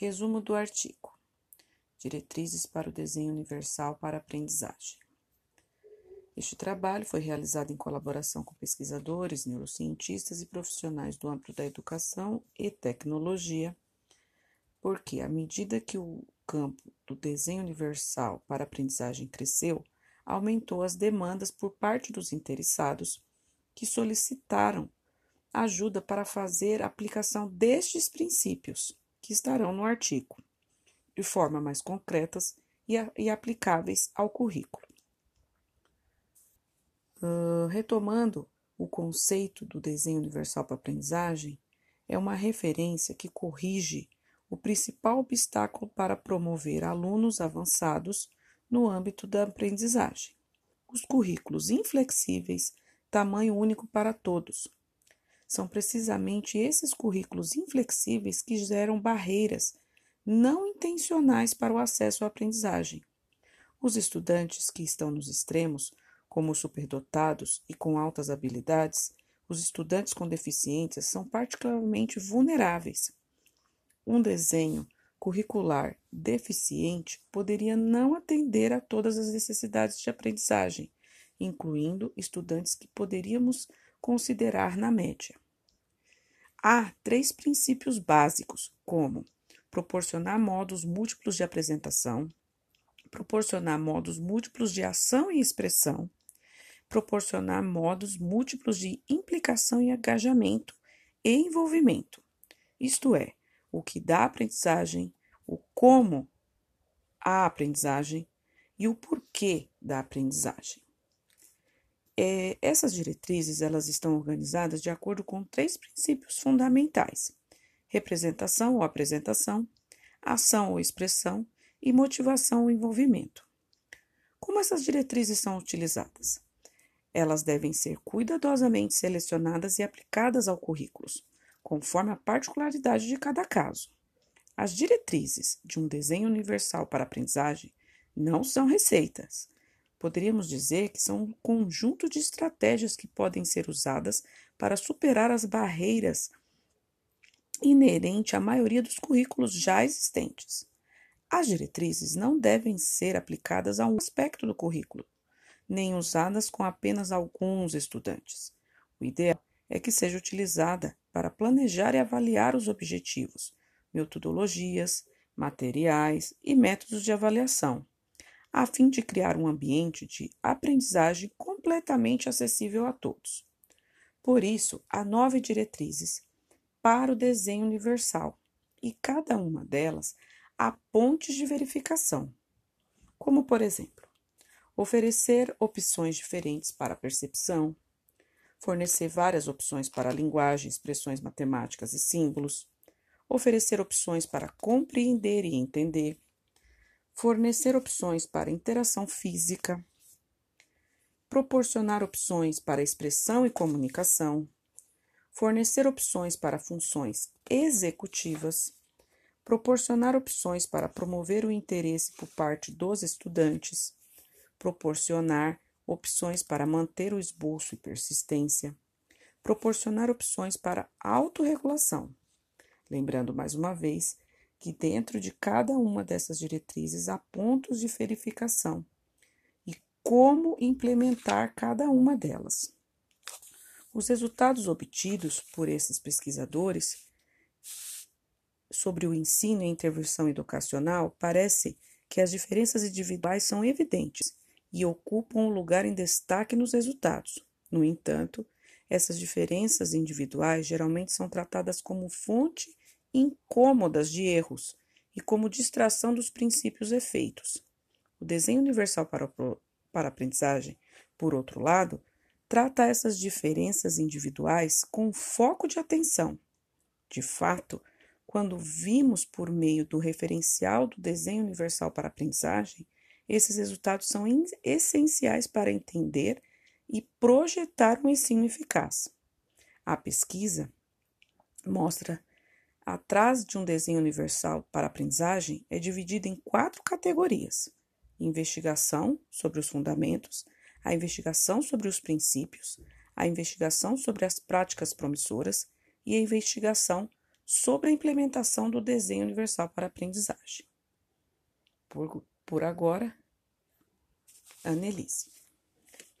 Resumo do artigo: Diretrizes para o Desenho Universal para a Aprendizagem. Este trabalho foi realizado em colaboração com pesquisadores, neurocientistas e profissionais do âmbito da educação e tecnologia, porque, à medida que o campo do desenho universal para a aprendizagem cresceu, aumentou as demandas por parte dos interessados que solicitaram ajuda para fazer a aplicação destes princípios que estarão no artigo, de forma mais concretas e, e aplicáveis ao currículo. Uh, retomando o conceito do desenho universal para a aprendizagem, é uma referência que corrige o principal obstáculo para promover alunos avançados no âmbito da aprendizagem. Os currículos inflexíveis, tamanho único para todos. São precisamente esses currículos inflexíveis que geram barreiras não intencionais para o acesso à aprendizagem. Os estudantes que estão nos extremos como os superdotados e com altas habilidades, os estudantes com deficiências são particularmente vulneráveis. Um desenho curricular deficiente poderia não atender a todas as necessidades de aprendizagem, incluindo estudantes que poderíamos considerar na média. Há três princípios básicos, como proporcionar modos múltiplos de apresentação, proporcionar modos múltiplos de ação e expressão, proporcionar modos múltiplos de implicação e engajamento e envolvimento. Isto é, o que dá aprendizagem, o como a aprendizagem e o porquê da aprendizagem. É, essas diretrizes elas estão organizadas de acordo com três princípios fundamentais: representação ou apresentação, ação ou expressão e motivação ou envolvimento. Como essas diretrizes são utilizadas? Elas devem ser cuidadosamente selecionadas e aplicadas ao currículo, conforme a particularidade de cada caso. As diretrizes de um desenho universal para aprendizagem não são receitas. Poderíamos dizer que são um conjunto de estratégias que podem ser usadas para superar as barreiras inerentes à maioria dos currículos já existentes. As diretrizes não devem ser aplicadas a um aspecto do currículo, nem usadas com apenas alguns estudantes. O ideal é que seja utilizada para planejar e avaliar os objetivos, metodologias, materiais e métodos de avaliação, a fim de criar um ambiente de aprendizagem completamente acessível a todos. Por isso, há nove diretrizes para o desenho universal e cada uma delas há pontes de verificação, como por exemplo, oferecer opções diferentes para a percepção, fornecer várias opções para a linguagem, expressões matemáticas e símbolos, oferecer opções para compreender e entender, fornecer opções para interação física, proporcionar opções para expressão e comunicação, fornecer opções para funções executivas, proporcionar opções para promover o interesse por parte dos estudantes, proporcionar opções para manter o esboço e persistência, proporcionar opções para autorregulação. Lembrando mais uma vez que dentro de cada uma dessas diretrizes há pontos de verificação e como implementar cada uma delas. Os resultados obtidos por esses pesquisadores sobre o ensino e intervenção educacional parece que as diferenças individuais são evidentes e ocupam um lugar em destaque nos resultados. No entanto, essas diferenças individuais geralmente são tratadas como fonte incômodas de erros e como distração dos princípios efeitos. O desenho universal para, para a aprendizagem, por outro lado, trata essas diferenças individuais com foco de atenção. De fato, quando vimos por meio do referencial do desenho universal para a aprendizagem, esses resultados são essenciais para entender e projetar um ensino eficaz. A pesquisa mostra atrás de um desenho universal para aprendizagem é dividida em quatro categorias: investigação sobre os fundamentos, a investigação sobre os princípios, a investigação sobre as práticas promissoras e a investigação sobre a implementação do desenho universal para aprendizagem. Por, por agora, Annelise.